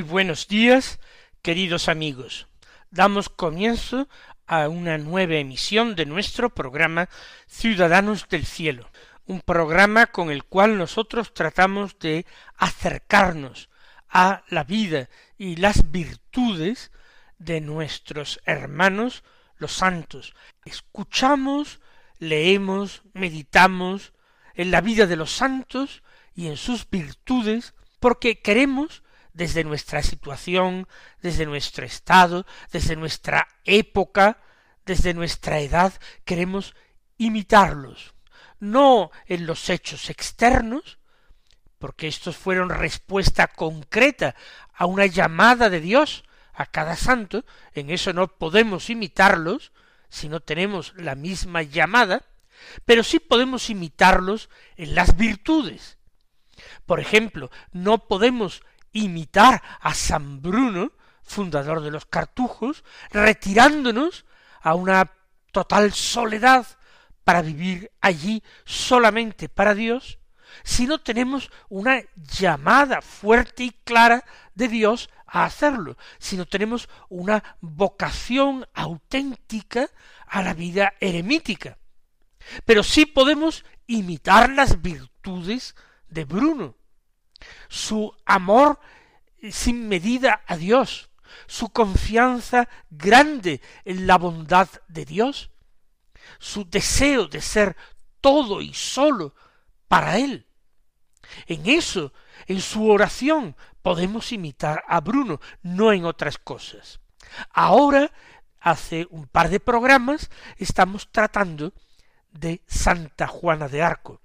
Muy buenos días, queridos amigos. Damos comienzo a una nueva emisión de nuestro programa Ciudadanos del Cielo, un programa con el cual nosotros tratamos de acercarnos a la vida y las virtudes de nuestros hermanos los santos. Escuchamos, leemos, meditamos en la vida de los santos y en sus virtudes, porque queremos desde nuestra situación, desde nuestro estado, desde nuestra época, desde nuestra edad, queremos imitarlos, no en los hechos externos, porque estos fueron respuesta concreta a una llamada de Dios a cada santo, en eso no podemos imitarlos si no tenemos la misma llamada, pero sí podemos imitarlos en las virtudes. Por ejemplo, no podemos imitar a San Bruno, fundador de los cartujos, retirándonos a una total soledad para vivir allí solamente para Dios, si no tenemos una llamada fuerte y clara de Dios a hacerlo, si no tenemos una vocación auténtica a la vida eremítica. Pero sí podemos imitar las virtudes de Bruno, su amor sin medida a Dios, su confianza grande en la bondad de Dios, su deseo de ser todo y solo para Él. En eso, en su oración, podemos imitar a Bruno, no en otras cosas. Ahora, hace un par de programas, estamos tratando de Santa Juana de Arco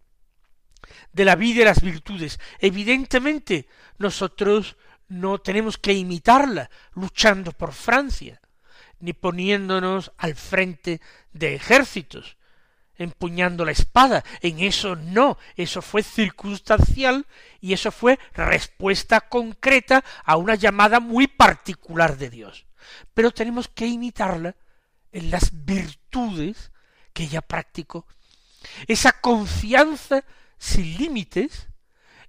de la vida y las virtudes. Evidentemente, nosotros no tenemos que imitarla luchando por Francia, ni poniéndonos al frente de ejércitos, empuñando la espada. En eso no, eso fue circunstancial y eso fue respuesta concreta a una llamada muy particular de Dios. Pero tenemos que imitarla en las virtudes que ella practicó. Esa confianza sin límites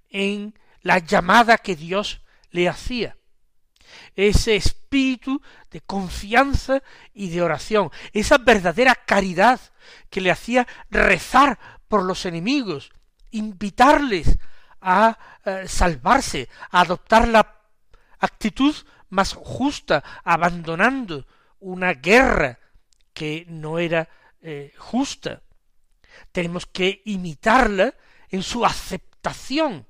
en la llamada que Dios le hacía. Ese espíritu de confianza y de oración, esa verdadera caridad que le hacía rezar por los enemigos, invitarles a eh, salvarse, a adoptar la actitud más justa, abandonando una guerra que no era eh, justa. Tenemos que imitarla en su aceptación,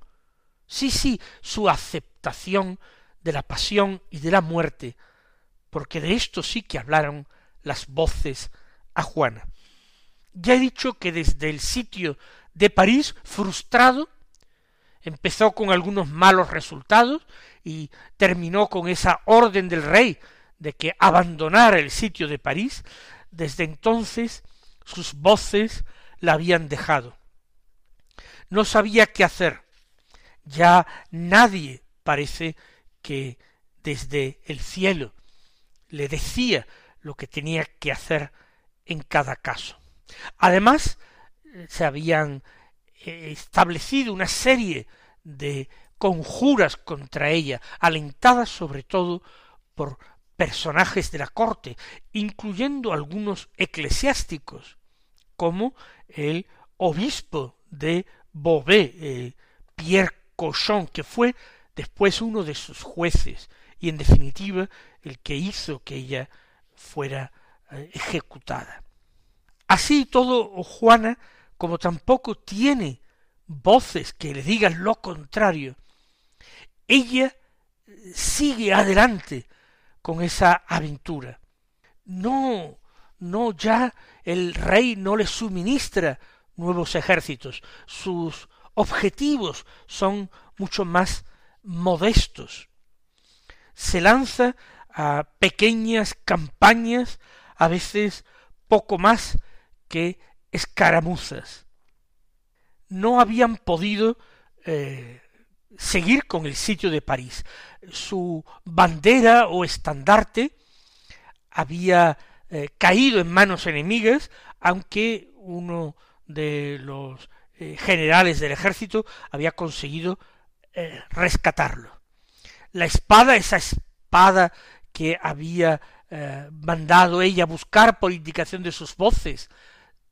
sí, sí, su aceptación de la pasión y de la muerte, porque de esto sí que hablaron las voces a Juana. Ya he dicho que desde el sitio de París, frustrado, empezó con algunos malos resultados y terminó con esa orden del rey de que abandonara el sitio de París, desde entonces sus voces la habían dejado no sabía qué hacer. Ya nadie parece que desde el cielo le decía lo que tenía que hacer en cada caso. Además, se habían eh, establecido una serie de conjuras contra ella, alentadas sobre todo por personajes de la corte, incluyendo algunos eclesiásticos, como el obispo de Beauvais, eh, Pierre Cochon, que fue después uno de sus jueces y en definitiva el que hizo que ella fuera eh, ejecutada. Así todo Juana, como tampoco tiene voces que le digan lo contrario, ella sigue adelante con esa aventura. No, no ya el rey no le suministra nuevos ejércitos, sus objetivos son mucho más modestos. Se lanza a pequeñas campañas, a veces poco más que escaramuzas. No habían podido eh, seguir con el sitio de París. Su bandera o estandarte había eh, caído en manos enemigas, aunque uno de los eh, generales del ejército había conseguido eh, rescatarlo. La espada, esa espada que había mandado ella buscar por indicación de sus voces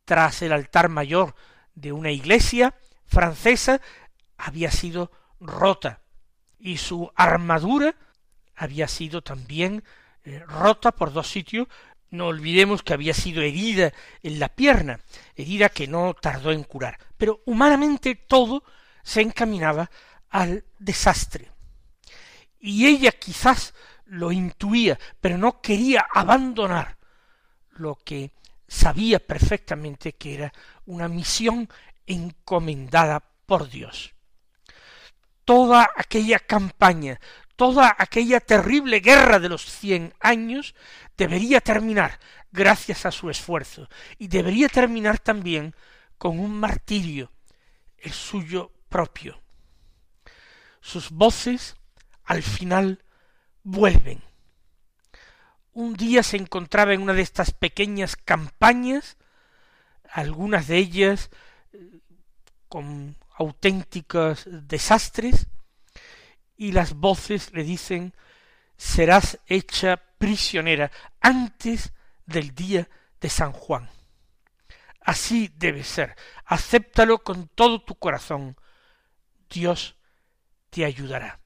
tras el altar mayor de una iglesia francesa, había sido rota y su armadura había sido también eh, rota por dos sitios. No olvidemos que había sido herida en la pierna, herida que no tardó en curar. Pero humanamente todo se encaminaba al desastre. Y ella quizás lo intuía, pero no quería abandonar lo que sabía perfectamente que era una misión encomendada por Dios toda aquella campaña, toda aquella terrible guerra de los cien años debería terminar gracias a su esfuerzo y debería terminar también con un martirio, el suyo propio. Sus voces al final vuelven. Un día se encontraba en una de estas pequeñas campañas, algunas de ellas eh, con auténticos desastres, y las voces le dicen serás hecha prisionera antes del día de San Juan. Así debe ser. Acéptalo con todo tu corazón. Dios te ayudará.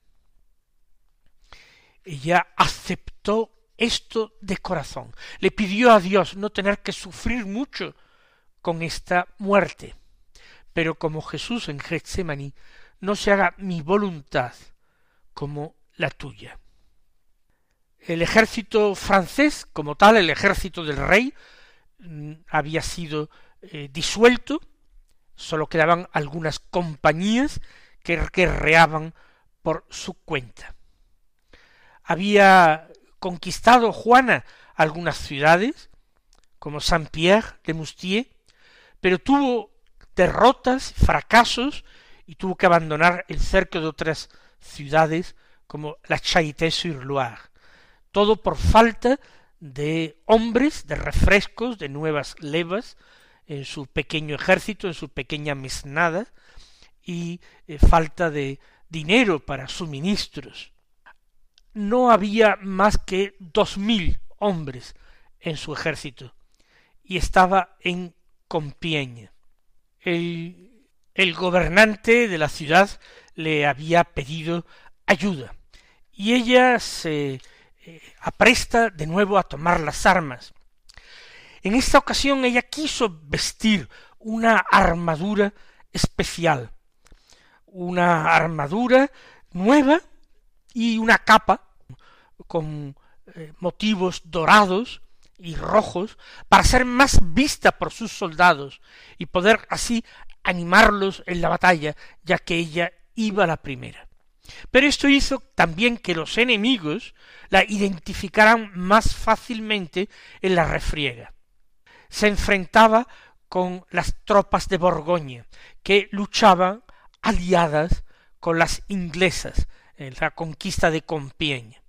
Ella aceptó esto de corazón. Le pidió a Dios no tener que sufrir mucho con esta muerte pero como Jesús en Getsemaní, no se haga mi voluntad como la tuya. El ejército francés, como tal, el ejército del rey, mm, había sido eh, disuelto, sólo quedaban algunas compañías que guerreaban por su cuenta. Había conquistado Juana algunas ciudades, como Saint-Pierre de Moustier, pero tuvo derrotas, fracasos, y tuvo que abandonar el cerco de otras ciudades como la Charité-sur-Loire. Todo por falta de hombres, de refrescos, de nuevas levas en su pequeño ejército, en su pequeña mesnada, y eh, falta de dinero para suministros. No había más que dos mil hombres en su ejército, y estaba en Compiègne el, gobernante de la ciudad le había pedido ayuda y ella se eh, apresta de nuevo a tomar las armas. En esta ocasión ella quiso vestir una armadura especial, una armadura nueva y una capa con eh, motivos dorados y rojos para ser más vista por sus soldados y poder así animarlos en la batalla, ya que ella iba la primera. Pero esto hizo también que los enemigos la identificaran más fácilmente en la refriega. Se enfrentaba con las tropas de Borgoña, que luchaban aliadas con las inglesas en la conquista de Compiègne.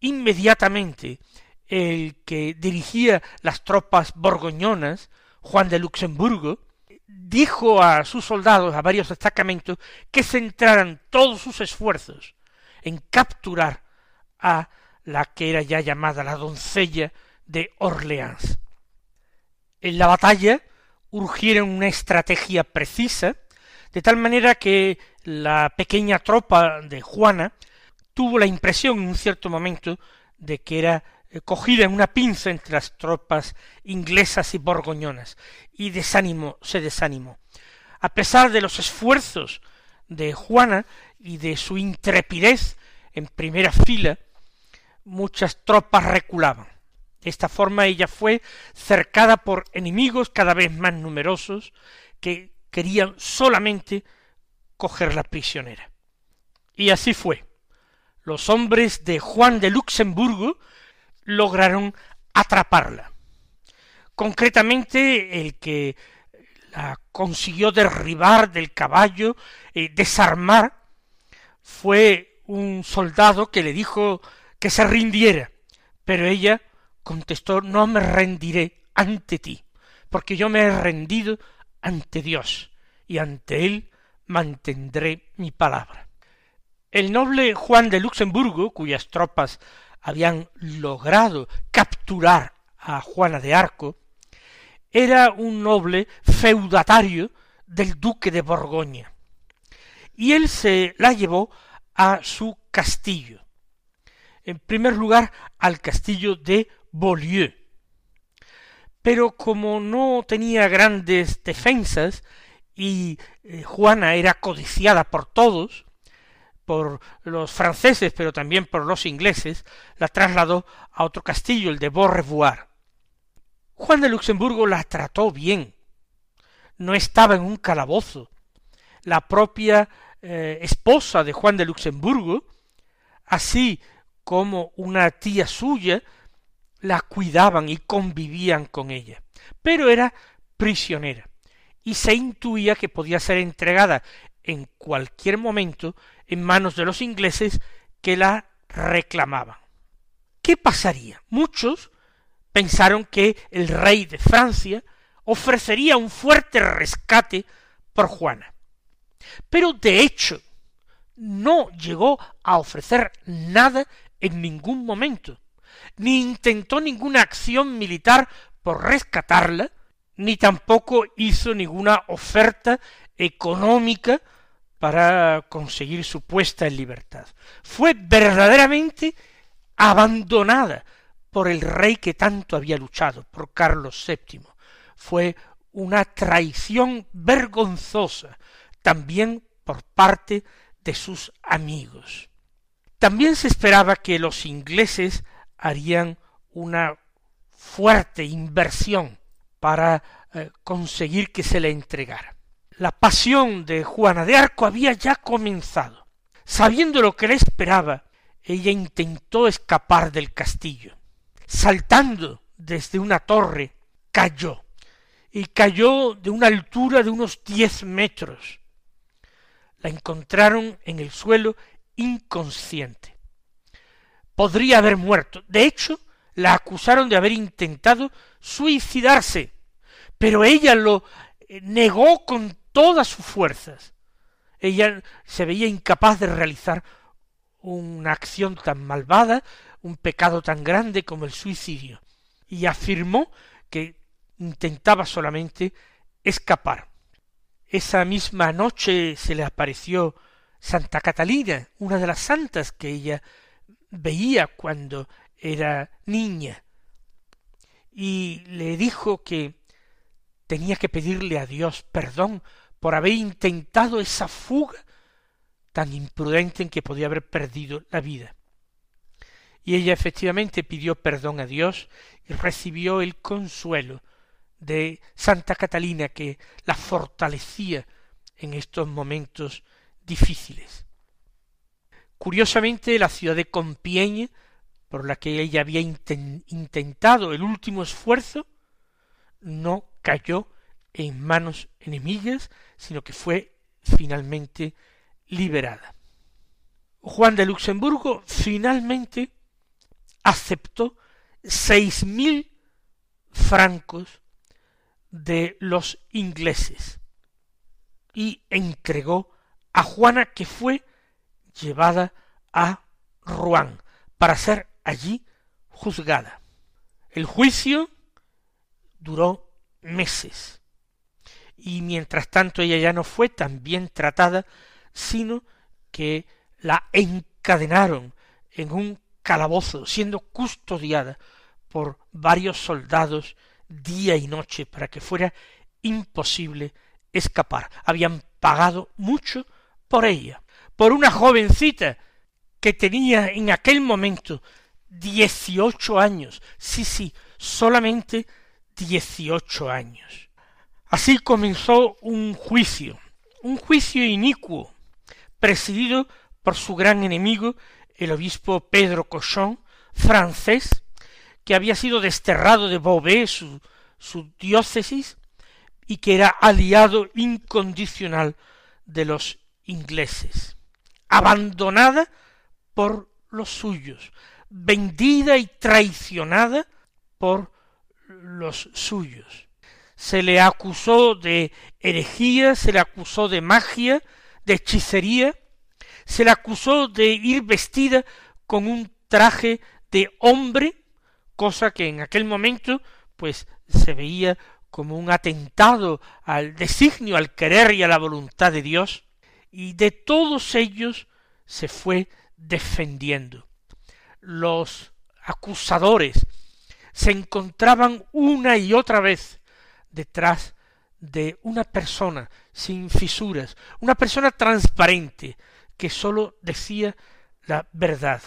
Inmediatamente el que dirigía las tropas borgoñonas, Juan de Luxemburgo, dijo a sus soldados, a varios destacamentos, que centraran todos sus esfuerzos en capturar a la que era ya llamada la doncella de Orleans. En la batalla urgieron una estrategia precisa, de tal manera que la pequeña tropa de Juana tuvo la impresión en un cierto momento de que era cogida en una pinza entre las tropas inglesas y borgoñonas, y desánimo se desanimó. a pesar de los esfuerzos de Juana y de su intrepidez en primera fila, muchas tropas reculaban. De esta forma ella fue cercada por enemigos cada vez más numerosos que querían solamente cogerla prisionera. Y así fue. Los hombres de Juan de Luxemburgo lograron atraparla. Concretamente el que la consiguió derribar del caballo, eh, desarmar, fue un soldado que le dijo que se rindiera, pero ella contestó no me rendiré ante ti, porque yo me he rendido ante Dios, y ante él mantendré mi palabra. El noble Juan de Luxemburgo, cuyas tropas habían logrado capturar a Juana de Arco, era un noble feudatario del duque de Borgoña, y él se la llevó a su castillo, en primer lugar al castillo de Beaulieu. Pero como no tenía grandes defensas y eh, Juana era codiciada por todos, por los franceses, pero también por los ingleses, la trasladó a otro castillo, el de Beaurevoir. Juan de Luxemburgo la trató bien, no estaba en un calabozo. La propia eh, esposa de Juan de Luxemburgo, así como una tía suya, la cuidaban y convivían con ella. Pero era prisionera y se intuía que podía ser entregada en cualquier momento en manos de los ingleses que la reclamaban. ¿Qué pasaría? Muchos pensaron que el rey de Francia ofrecería un fuerte rescate por Juana. Pero de hecho no llegó a ofrecer nada en ningún momento, ni intentó ninguna acción militar por rescatarla, ni tampoco hizo ninguna oferta económica para conseguir su puesta en libertad. Fue verdaderamente abandonada por el rey que tanto había luchado, por Carlos VII. Fue una traición vergonzosa, también por parte de sus amigos. También se esperaba que los ingleses harían una fuerte inversión para eh, conseguir que se le entregara. La pasión de Juana de Arco había ya comenzado. Sabiendo lo que le esperaba, ella intentó escapar del castillo saltando desde una torre, cayó, y cayó de una altura de unos diez metros. La encontraron en el suelo inconsciente. Podría haber muerto. De hecho, la acusaron de haber intentado suicidarse, pero ella lo eh, negó con todas sus fuerzas. Ella se veía incapaz de realizar una acción tan malvada, un pecado tan grande como el suicidio, y afirmó que intentaba solamente escapar. Esa misma noche se le apareció Santa Catalina, una de las santas que ella veía cuando era niña, y le dijo que tenía que pedirle a Dios perdón por haber intentado esa fuga tan imprudente en que podía haber perdido la vida. Y ella efectivamente pidió perdón a Dios y recibió el consuelo de Santa Catalina que la fortalecía en estos momentos difíciles. Curiosamente, la ciudad de Compiègne, por la que ella había intentado el último esfuerzo, no cayó en manos enemigas, sino que fue finalmente liberada. Juan de Luxemburgo finalmente aceptó seis mil francos de los ingleses y entregó a Juana que fue llevada a Rouen para ser allí juzgada. El juicio duró meses y mientras tanto ella ya no fue tan bien tratada, sino que la encadenaron en un calabozo, siendo custodiada por varios soldados día y noche para que fuera imposible escapar. Habían pagado mucho por ella, por una jovencita que tenía en aquel momento dieciocho años. Sí, sí, solamente dieciocho años. Así comenzó un juicio, un juicio inicuo, presidido por su gran enemigo, el obispo Pedro Cochon, francés, que había sido desterrado de Beauvais, su, su diócesis, y que era aliado incondicional de los ingleses, abandonada por los suyos, vendida y traicionada por los suyos. Se le acusó de herejía, se le acusó de magia, de hechicería, se le acusó de ir vestida con un traje de hombre, cosa que en aquel momento pues se veía como un atentado al designio, al querer y a la voluntad de Dios, y de todos ellos se fue defendiendo. Los acusadores se encontraban una y otra vez detrás de una persona sin fisuras, una persona transparente, que sólo decía la verdad.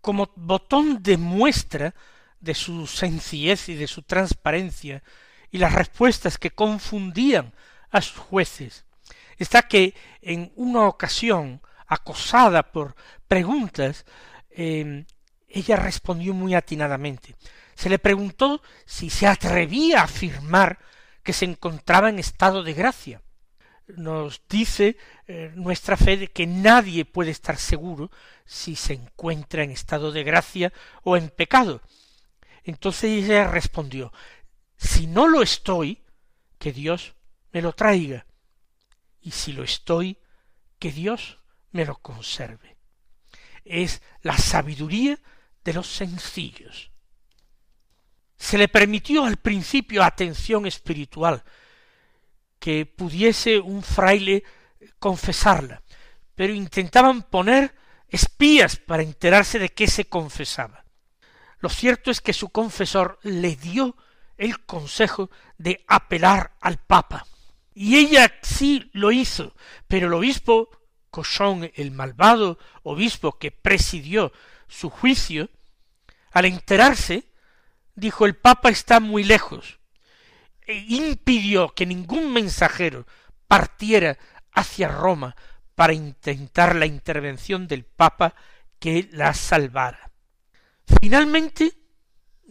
Como botón de muestra de su sencillez y de su transparencia, y las respuestas que confundían a sus jueces, está que en una ocasión, acosada por preguntas, em, ella respondió muy atinadamente. Se le preguntó si se atrevía a afirmar que se encontraba en estado de gracia. Nos dice eh, nuestra fe de que nadie puede estar seguro si se encuentra en estado de gracia o en pecado. Entonces ella respondió, si no lo estoy, que Dios me lo traiga, y si lo estoy, que Dios me lo conserve. Es la sabiduría de los sencillos. Se le permitió al principio atención espiritual, que pudiese un fraile confesarla, pero intentaban poner espías para enterarse de qué se confesaba. Lo cierto es que su confesor le dio el consejo de apelar al Papa. Y ella sí lo hizo, pero el obispo Cochón, el malvado obispo que presidió su juicio, al enterarse, dijo el Papa está muy lejos, e impidió que ningún mensajero partiera hacia Roma para intentar la intervención del Papa que la salvara. Finalmente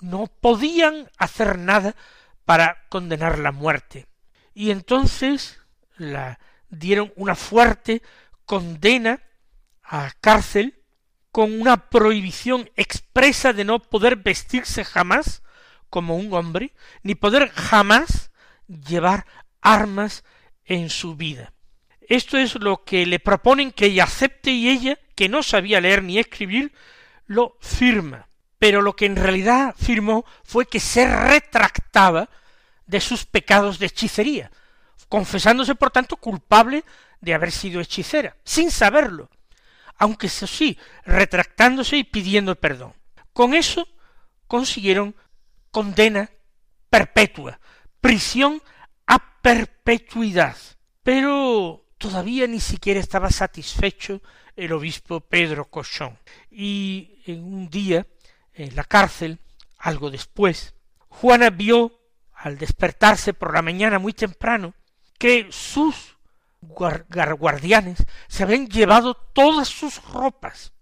no podían hacer nada para condenar la muerte. Y entonces la dieron una fuerte condena a cárcel con una prohibición expresa de no poder vestirse jamás como un hombre, ni poder jamás llevar armas en su vida. Esto es lo que le proponen que ella acepte y ella, que no sabía leer ni escribir, lo firma pero lo que en realidad firmó fue que se retractaba de sus pecados de hechicería, confesándose por tanto culpable de haber sido hechicera, sin saberlo, aunque eso sí, retractándose y pidiendo perdón. Con eso consiguieron condena perpetua, prisión a perpetuidad. Pero todavía ni siquiera estaba satisfecho el obispo Pedro Cochón. Y en un día en la cárcel, algo después, Juana vio, al despertarse por la mañana muy temprano, que sus guardianes se habían llevado todas sus ropas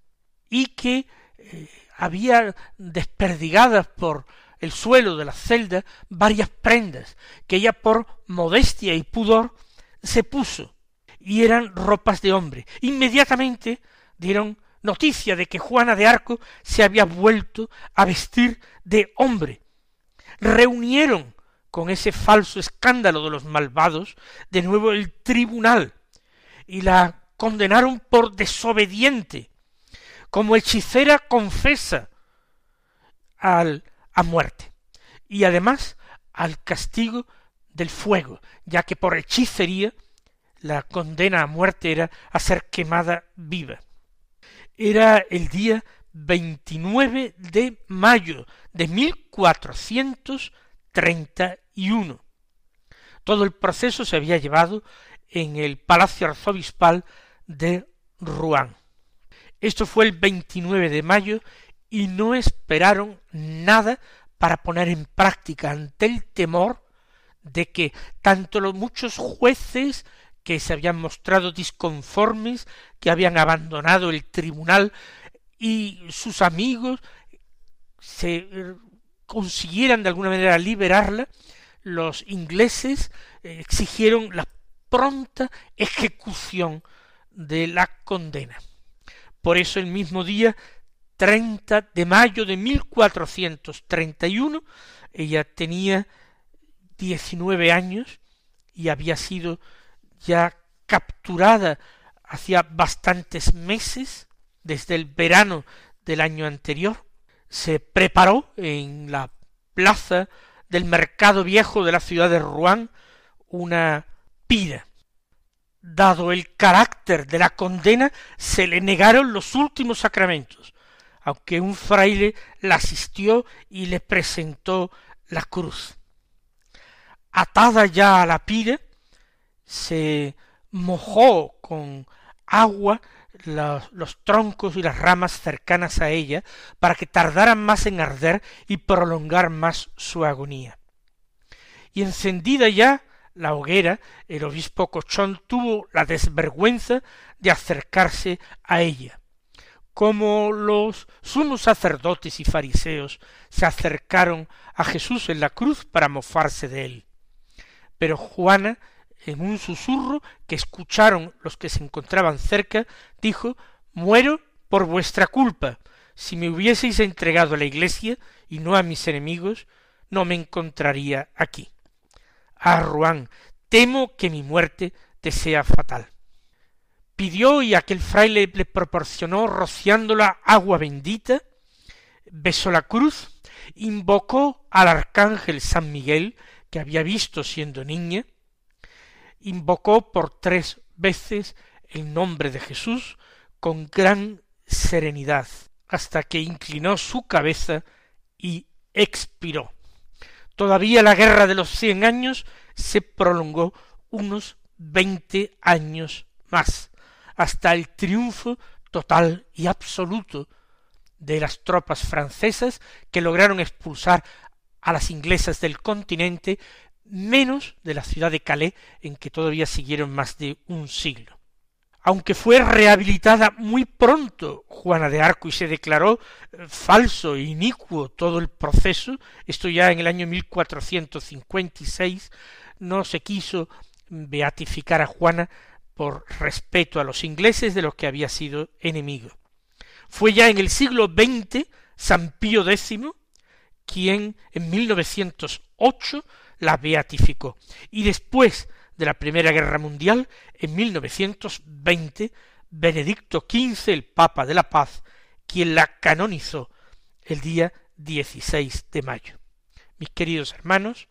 y que eh, había desperdigadas por el suelo de la celda varias prendas que ella por modestia y pudor se puso y eran ropas de hombre. Inmediatamente dieron noticia de que Juana de Arco se había vuelto a vestir de hombre. Reunieron con ese falso escándalo de los malvados de nuevo el tribunal y la condenaron por desobediente, como hechicera confesa al, a muerte y además al castigo del fuego, ya que por hechicería la condena a muerte era a ser quemada viva. Era el día 29 de mayo de 1431. Todo el proceso se había llevado en el Palacio Arzobispal de Rouen. Esto fue el 29 de mayo y no esperaron nada para poner en práctica ante el temor de que tanto los muchos jueces que se habían mostrado disconformes, que habían abandonado el tribunal y sus amigos se eh, consiguieran de alguna manera liberarla, los ingleses eh, exigieron la pronta ejecución de la condena. Por eso el mismo día 30 de mayo de 1431 ella tenía 19 años y había sido ya capturada hacía bastantes meses, desde el verano del año anterior, se preparó en la plaza del mercado viejo de la ciudad de Rouen una pira. Dado el carácter de la condena, se le negaron los últimos sacramentos, aunque un fraile la asistió y le presentó la cruz. Atada ya a la pira, se mojó con agua los, troncos y las ramas cercanas a ella para que tardaran más en arder y prolongar más su agonía. Y encendida ya la hoguera, el obispo Cochón tuvo la desvergüenza de acercarse a ella, como los sumos sacerdotes y fariseos se acercaron a Jesús en la cruz para mofarse de él. Pero Juana en un susurro que escucharon los que se encontraban cerca, dijo Muero por vuestra culpa. Si me hubieseis entregado a la iglesia y no a mis enemigos, no me encontraría aquí. Ah, Ruán, temo que mi muerte te sea fatal. Pidió y aquel fraile le proporcionó rociándola agua bendita, besó la cruz, invocó al arcángel San Miguel, que había visto siendo niña, invocó por tres veces el nombre de Jesús con gran serenidad, hasta que inclinó su cabeza y expiró. Todavía la guerra de los cien años se prolongó unos veinte años más, hasta el triunfo total y absoluto de las tropas francesas que lograron expulsar a las inglesas del continente menos de la ciudad de Calais, en que todavía siguieron más de un siglo. Aunque fue rehabilitada muy pronto Juana de Arco y se declaró eh, falso e inicuo todo el proceso, esto ya en el año 1456, no se quiso beatificar a Juana por respeto a los ingleses de los que había sido enemigo. Fue ya en el siglo XX San Pío X quien en 1908 la beatificó. Y después de la Primera Guerra Mundial, en 1920, Benedicto XV, el Papa de la Paz, quien la canonizó el día 16 de mayo. Mis queridos hermanos,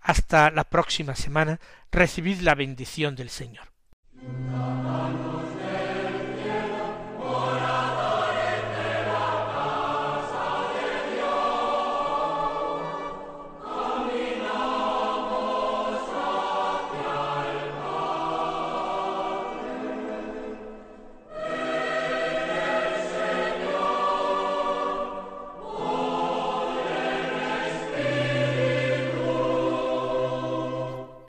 hasta la próxima semana, recibid la bendición del Señor.